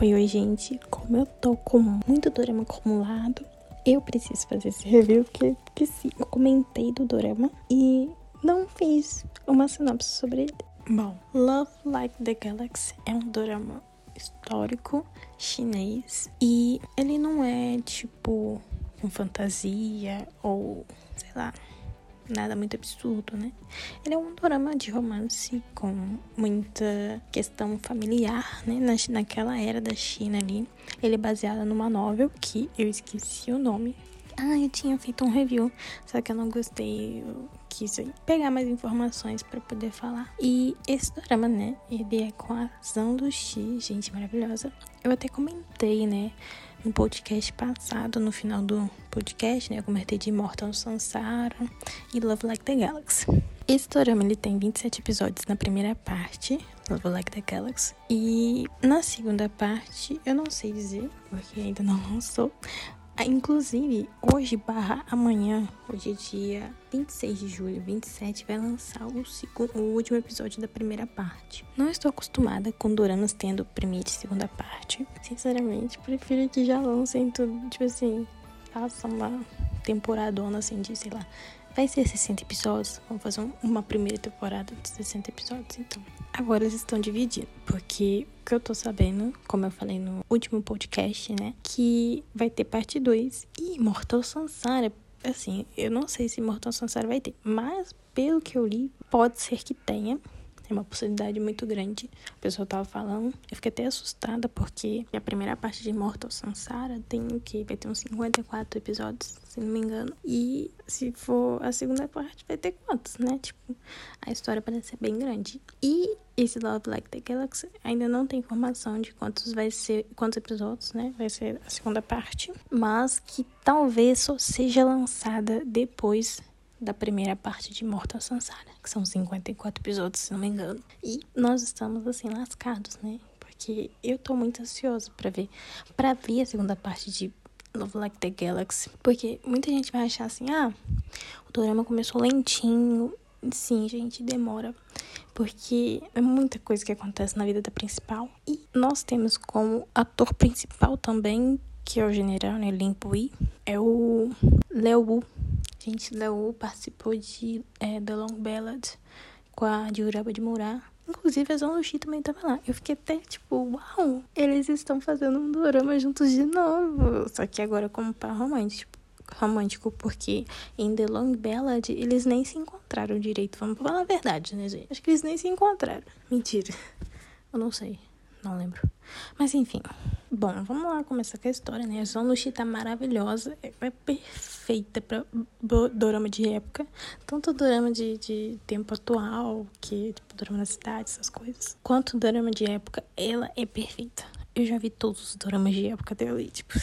Oi, oi, gente. Como eu tô com muito dorama acumulado, eu preciso fazer esse review porque, porque sim, eu comentei do dorama e não fiz uma sinopse sobre ele. Bom, Love Like the Galaxy é um dorama histórico chinês e ele não é tipo com fantasia ou sei lá nada muito absurdo, né? Ele é um drama de romance com muita questão familiar, né? Na, naquela era da China ali. Ele é baseado numa novel que eu esqueci o nome. Ah, eu tinha feito um review, só que eu não gostei. Eu quis pegar mais informações para poder falar. E esse drama, né? Ele é com a Zhang Luxi, gente maravilhosa. Eu até comentei, né? No podcast passado, no final do podcast, né, eu comentei de Immortal Sansara e Love Like the Galaxy. Esse dorama ele tem 27 episódios na primeira parte, Love Like the Galaxy, e na segunda parte, eu não sei dizer, porque ainda não lançou, inclusive, hoje barra amanhã, hoje é dia 26 de julho, 27, vai lançar o, segundo, o último episódio da primeira parte. Não estou acostumada com doramas tendo primeira e segunda parte. Sinceramente, prefiro que já lancem tudo, tipo assim, faça uma temporadona assim de, sei lá, vai ser 60 episódios. Vamos fazer uma primeira temporada de 60 episódios, então. Agora eles estão dividindo, porque o que eu tô sabendo, como eu falei no último podcast, né, que vai ter parte 2 e Mortal Sansara, assim, eu não sei se Mortal Sansara vai ter, mas pelo que eu li, pode ser que tenha. É uma possibilidade muito grande. A pessoa tava falando. Eu fiquei até assustada porque a primeira parte de Mortal Sansara tem o que? Vai ter uns 54 episódios, se não me engano. E se for a segunda parte, vai ter quantos, né? Tipo, a história parece ser bem grande. E esse Love Like the Galaxy ainda não tem informação de quantos vai ser, quantos episódios, né? Vai ser a segunda parte, mas que talvez só seja lançada depois da primeira parte de Mortal Sansara, que são 54 episódios, se não me engano. E nós estamos assim lascados, né? Porque eu tô muito ansioso para ver para ver a segunda parte de Love Like the Galaxy, porque muita gente vai achar assim: "Ah, o drama começou lentinho". Sim, gente, demora. Porque é muita coisa que acontece na vida da principal. E nós temos como ator principal também, que é o general, né, Lin Pui, é o Leo Wu, Gente, Leo participou de é, The Long Ballad com a Juraba de Murá. Inclusive, a Zona Luxi também tava lá. Eu fiquei até tipo, uau, eles estão fazendo um dorama juntos de novo. Só que agora como par romântico. Romântico, porque em The Long Ballad eles nem se encontraram direito. Vamos falar a verdade, né, gente? Acho que eles nem se encontraram. Mentira. Eu não sei. Não lembro. Mas enfim. Bom, vamos lá começar com a história, né? A Zonushi tá maravilhosa, é, é perfeita pra dorama de época. Tanto dorama de, de tempo atual, que tipo dorama na cidade, essas coisas, quanto dorama de época, ela é perfeita. Eu já vi todos os doramas de época dela e, tipo,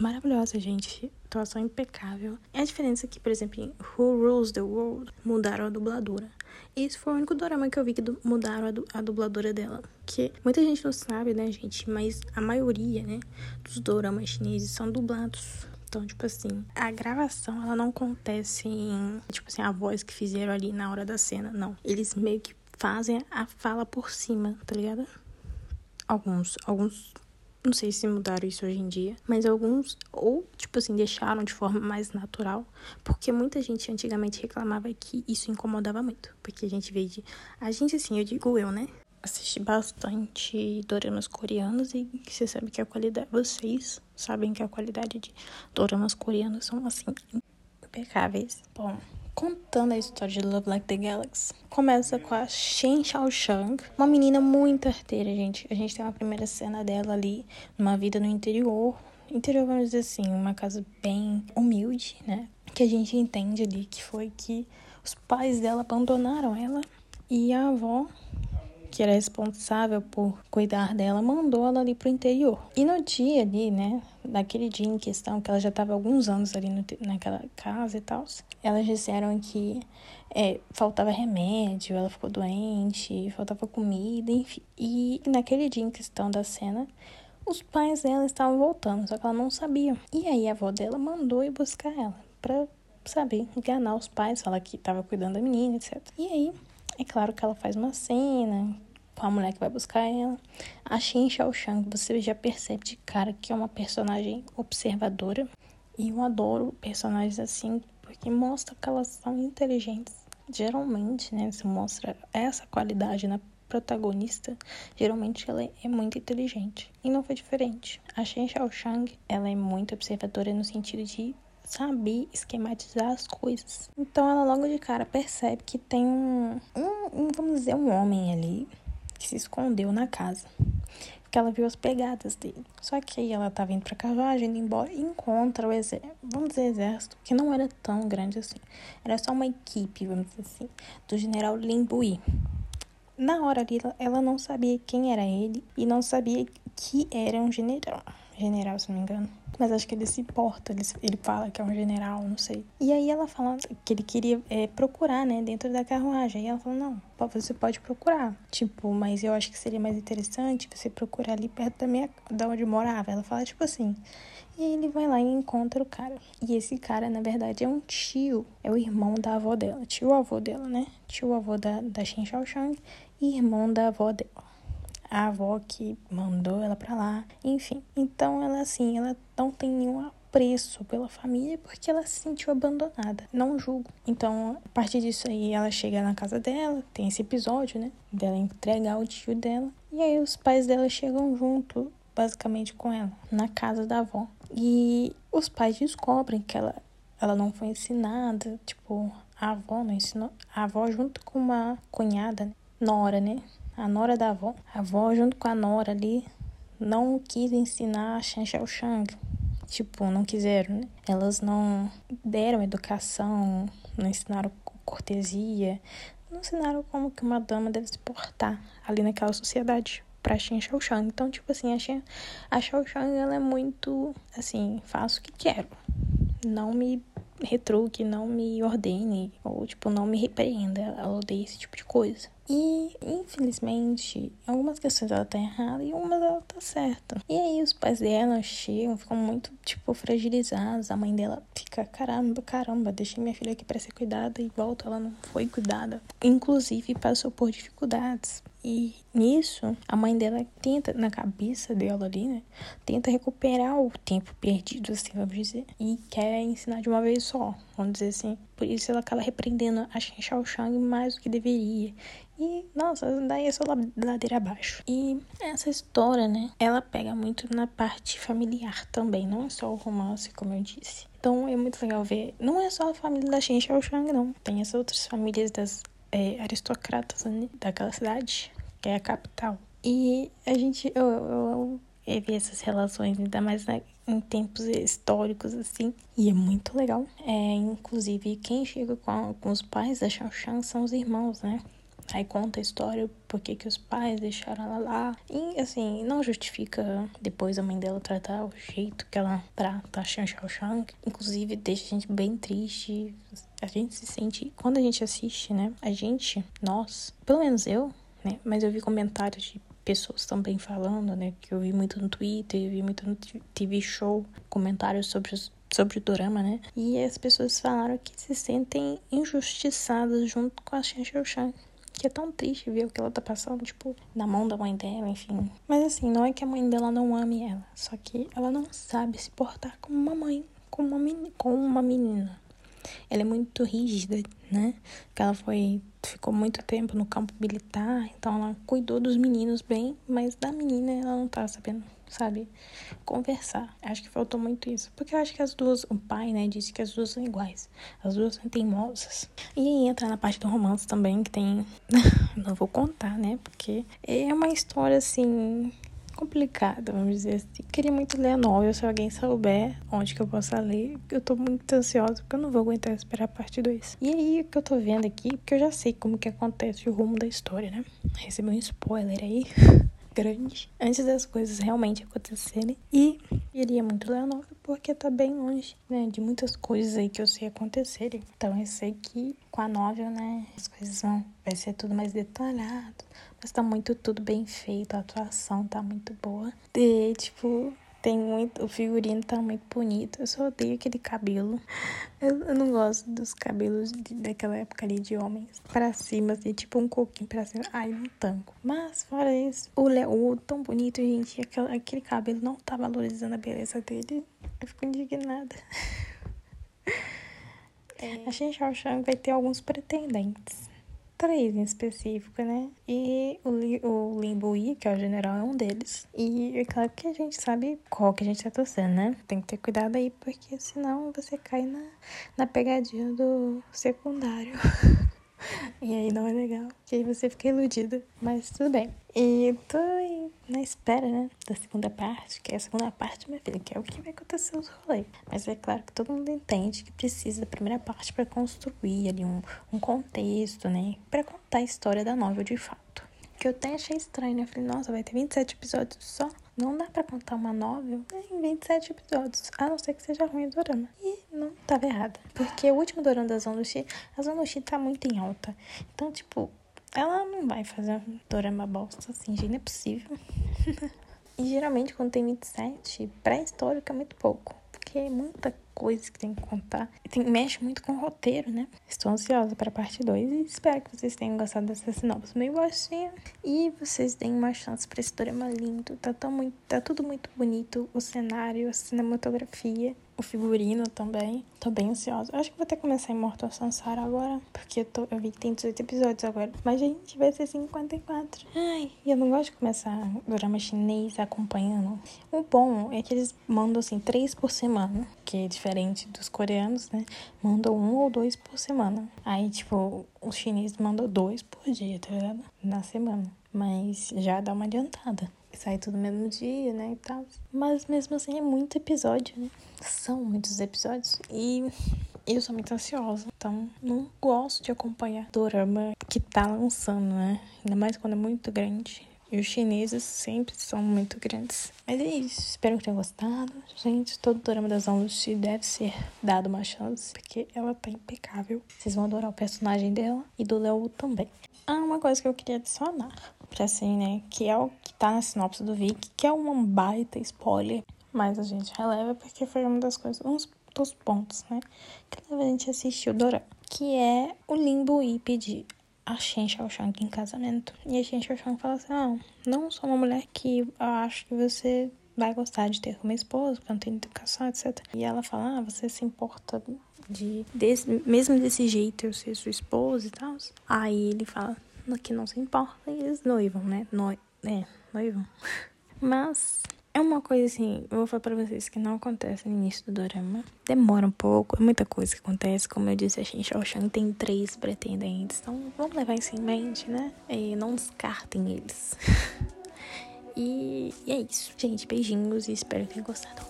maravilhosa, gente. Atuação impecável. É a diferença que, por exemplo, em Who Rules the World mudaram a dubladora. Esse foi o único dorama que eu vi que mudaram a, du a dubladora dela. Que muita gente não sabe, né, gente? Mas a maioria, né, dos doramas chineses são dublados. Então, tipo assim, a gravação, ela não acontece em, tipo assim, a voz que fizeram ali na hora da cena, não. Eles meio que fazem a fala por cima, tá ligado? Alguns, alguns não sei se mudaram isso hoje em dia, mas alguns, ou, tipo assim, deixaram de forma mais natural, porque muita gente antigamente reclamava que isso incomodava muito. Porque a gente veio de. A gente, assim, eu digo eu, né? Assisti bastante doramas coreanos e você sabe que a qualidade. Vocês sabem que a qualidade de doramas coreanos são, assim, impecáveis. Bom, contando a história de Love Like the Galaxy. Começa com a Shen Xiaoshang, uma menina muito arteira, gente. A gente tem uma primeira cena dela ali, numa vida no interior. Interior, vamos dizer assim, uma casa bem humilde, né? Que a gente entende ali que foi que os pais dela abandonaram ela e a avó que era responsável por cuidar dela, mandou ela ali pro interior. E no dia ali, né, naquele dia em questão, que ela já estava alguns anos ali no, naquela casa e tal, elas disseram que é, faltava remédio, ela ficou doente, faltava comida, enfim. E naquele dia em questão da cena, os pais dela estavam voltando, só que ela não sabia. E aí a avó dela mandou ir buscar ela pra saber enganar os pais, falar que estava cuidando da menina, etc. E aí, é claro que ela faz uma cena com a mulher que vai buscar ela. A Shin Xiaoshang, você já percebe de cara que é uma personagem observadora. E eu adoro personagens assim, porque mostra que elas são inteligentes. Geralmente, né, se mostra essa qualidade na protagonista, geralmente ela é muito inteligente. E não foi diferente. A Shen Xiaoshang, ela é muito observadora no sentido de saber esquematizar as coisas. Então ela logo de cara percebe que tem um, um, vamos dizer, um homem ali que se escondeu na casa. Que ela viu as pegadas dele. Só que aí ela tá vindo pra carruagem, indo embora, e encontra o exército, vamos dizer, exército, que não era tão grande assim. Era só uma equipe, vamos dizer assim, do general Lin Bui. Na hora ali, ela não sabia quem era ele e não sabia que era um general. General, se não me engano. Mas acho que ele se importa, ele, ele fala que é um general, não sei. E aí ela fala que ele queria é, procurar, né, dentro da carruagem. E ela falou, não, você pode procurar. Tipo, mas eu acho que seria mais interessante você procurar ali perto da minha, da onde eu morava. Ela fala, tipo assim. E aí ele vai lá e encontra o cara. E esse cara, na verdade, é um tio. É o irmão da avó dela. Tio avô dela, né? Tio avô da, da Xin e irmão da avó dela a avó que mandou ela para lá, enfim. Então ela assim, ela não tem nenhum apreço pela família porque ela se sentiu abandonada. Não julgo. Então, a partir disso aí, ela chega na casa dela, tem esse episódio, né? Dela entregar o tio dela. E aí os pais dela chegam junto, basicamente com ela, na casa da avó. E os pais descobrem que ela, ela não foi ensinada, tipo, a avó não ensinou. A avó junto com uma cunhada, né? Nora, né? a nora da avó. A avó, junto com a nora ali, não quis ensinar a Shan Shang. Tipo, não quiseram, né? Elas não deram educação, não ensinaram cortesia, não ensinaram como que uma dama deve se portar ali naquela sociedade pra Shen Shang. Então, tipo assim, a Shen, a Shang, ela é muito, assim, faço o que quero. Não me retruque, não me ordene, ou, tipo, não me repreenda. Ela odeia esse tipo de coisa. E, infelizmente, algumas questões ela tá errada e umas ela tá certa. E aí os pais dela chegam, ficam muito, tipo, fragilizados. A mãe dela fica, caramba, caramba, deixei minha filha aqui para ser cuidada e volta, ela não foi cuidada. Inclusive, passou por dificuldades. E nisso, a mãe dela tenta, na cabeça dela ali, né? Tenta recuperar o tempo perdido, assim, vamos dizer. E quer ensinar de uma vez só, vamos dizer assim. Por isso ela acaba repreendendo a Shen Shang mais do que deveria. E, nossa, daí é só ladeira abaixo. E essa história, né? Ela pega muito na parte familiar também, não é só o romance, como eu disse. Então é muito legal ver. Não é só a família da Shen Shang, não. Tem as outras famílias das é, aristocratas né, daquela cidade, que é a capital. E a gente, eu, eu, eu vi essas relações, ainda mais né, em tempos históricos, assim, e é muito legal. É, inclusive, quem chega com, com os pais da Xiao Shan são os irmãos, né? Aí conta a história, porque que os pais deixaram ela lá. E, assim, não justifica depois a mãe dela tratar o jeito que ela trata a Shan Xiao Shang. Inclusive, deixa a gente bem triste. A gente se sente... Quando a gente assiste, né? A gente, nós, pelo menos eu, né? Mas eu vi comentários de pessoas também falando, né? Que eu vi muito no Twitter, eu vi muito no TV Show, comentários sobre sobre o dorama, né? E as pessoas falaram que se sentem injustiçadas junto com a Xiao Shang que é tão triste ver o que ela tá passando, tipo, na mão da mãe dela, enfim. Mas assim, não é que a mãe dela não ame ela, só que ela não sabe se portar como uma mãe, como uma, como uma menina. Ela é muito rígida, né? Ela foi ficou muito tempo no campo militar, então ela cuidou dos meninos bem, mas da menina ela não tá sabendo sabe? Conversar. Acho que faltou muito isso. Porque eu acho que as duas, o pai, né, disse que as duas são iguais. As duas são teimosas. E aí entra na parte do romance também, que tem. Não vou contar, né? Porque é uma história assim complicada, vamos dizer assim. Queria muito ler a novel, se alguém souber onde que eu possa ler. Eu tô muito ansiosa, porque eu não vou aguentar esperar a parte 2. E aí, o que eu tô vendo aqui, porque eu já sei como que acontece o rumo da história, né? Recebi um spoiler aí. grande antes das coisas realmente acontecerem. E iria muito ler a novela porque tá bem longe, né, de muitas coisas aí que eu sei acontecerem. Então eu sei que com a novela, né, as coisas vão vai ser tudo mais detalhado, mas tá muito tudo bem feito, a atuação tá muito boa. E tipo, Tem muito. O figurino tá muito bonito. Eu só odeio aquele cabelo. Eu, eu não gosto dos cabelos de, daquela época ali de homens. Pra cima, assim, tipo um coquinho pra cima. Ai, não tanco. Mas, fora isso, o Léo, tão bonito, gente. Aquele, aquele cabelo não tá valorizando a beleza dele. Eu fico indignada. É. A Shen Shang vai ter alguns pretendentes três em específico, né? E o, o Limbo Yi, que é o general, é um deles. E é claro que a gente sabe qual que a gente tá torcendo, né? Tem que ter cuidado aí, porque senão você cai na, na pegadinha do secundário. E aí não é legal, que aí você fica iludida. Mas tudo bem. E tô na espera, né? Da segunda parte, que é a segunda parte, minha filha, que é o que vai acontecer nos rolês. Mas é claro que todo mundo entende que precisa da primeira parte para construir ali um, um contexto, né? Para contar a história da novel de fato. Que eu até achei estranho, né? Eu falei, nossa, vai ter 27 episódios só. Não dá para contar uma novel em 27 episódios, a não ser que seja ruim o dorama. E não tava errada. Porque o último dorama da Zonushi, a Zonushi tá muito em alta. Então, tipo, ela não vai fazer um dorama bosta assim, gente, não é possível. e geralmente quando tem 27, pré-histórico é muito pouco. Porque é muita coisas que tem que contar. Tem, mexe muito com o roteiro, né? Estou ansiosa para a parte 2 e espero que vocês tenham gostado dessa sinopse meio baixinha. E vocês deem uma chance para esse drama lindo. Tá, tão muito, tá tudo muito bonito. O cenário, a cinematografia o figurino também. Tô bem ansiosa. Eu acho que vou até começar em Mortal Sansara agora, porque eu, tô, eu vi que tem 18 episódios agora. Mas, gente, vai ser 54. Ai, e eu não gosto de começar drama chinês acompanhando. O bom é que eles mandam, assim, três por semana, que é diferente dos coreanos, né? Mandam um ou dois por semana. Aí, tipo, os chineses mandam dois por dia, tá ligado? Na semana. Mas já dá uma adiantada sai tudo no mesmo dia, né, e tal. Mas mesmo assim é muito episódio, né? São muitos episódios e eu sou muito ansiosa, então não gosto de acompanhar dorama que tá lançando, né? Ainda mais quando é muito grande. E os chineses sempre são muito grandes. Mas é isso. Espero que tenham gostado. Gente, todo drama das aulas deve ser dado uma chance. Porque ela tá impecável. Vocês vão adorar o personagem dela. E do Léo também. Ah, uma coisa que eu queria adicionar. Assim, né? Que é o que tá na sinopse do Vic. Que é um baita spoiler. Mas a gente releva porque foi uma das coisas. Uns dos pontos, né? Que leva a gente assistir o. Que é o Limbo e pedir a Shen Xiaoshang em casamento. E a Shen Xiaoshang fala assim: ah, não sou uma mulher que eu acho que você vai gostar de ter como esposa, porque não tem educação, etc. E ela fala: ah, você se importa de, desse, mesmo desse jeito eu ser sua esposa e tal. Aí ele fala que não se importa e eles noivam, né? Noi é, noivam. Mas é uma coisa assim, eu vou falar pra vocês que não acontece no início do dorama. Demora um pouco, é muita coisa que acontece. Como eu disse, a Shin Shang tem três pretendentes. Então vamos levar isso em mente, né? E não descartem eles. e, e é isso. Gente, beijinhos e espero que tenham gostado.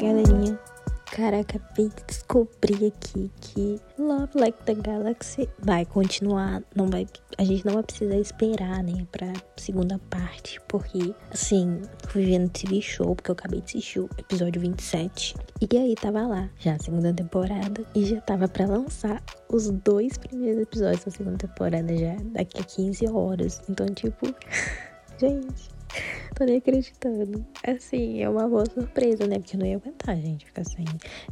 Galerinha. Cara, acabei de descobrir aqui que Love Like the Galaxy vai continuar. Não vai, a gente não vai precisar esperar, né, pra segunda parte. Porque, assim, fui vendo TV Show, porque eu acabei de assistir o episódio 27. E aí tava lá, já a segunda temporada. E já tava pra lançar os dois primeiros episódios da segunda temporada já daqui a 15 horas. Então, tipo, gente. Tô nem acreditando. Assim, é uma boa surpresa, né? Porque eu não ia aguentar, gente, ficar sem.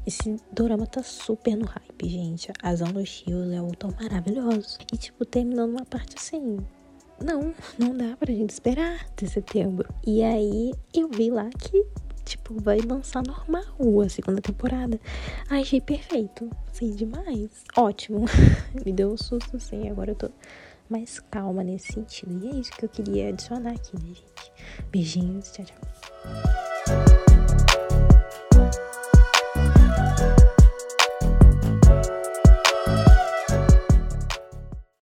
Esse dorama tá super no hype, gente. As aulas e o Léo tão maravilhosos. E, tipo, terminando uma parte assim. Não, não dá pra gente esperar de setembro. E aí eu vi lá que tipo, vai lançar normal a segunda temporada. Ai, achei perfeito. Sim, demais. Ótimo. Me deu um susto, sim. Agora eu tô mais calma nesse sentido. E é isso que eu queria adicionar aqui, né, gente? Beijinhos, tchau, tchau.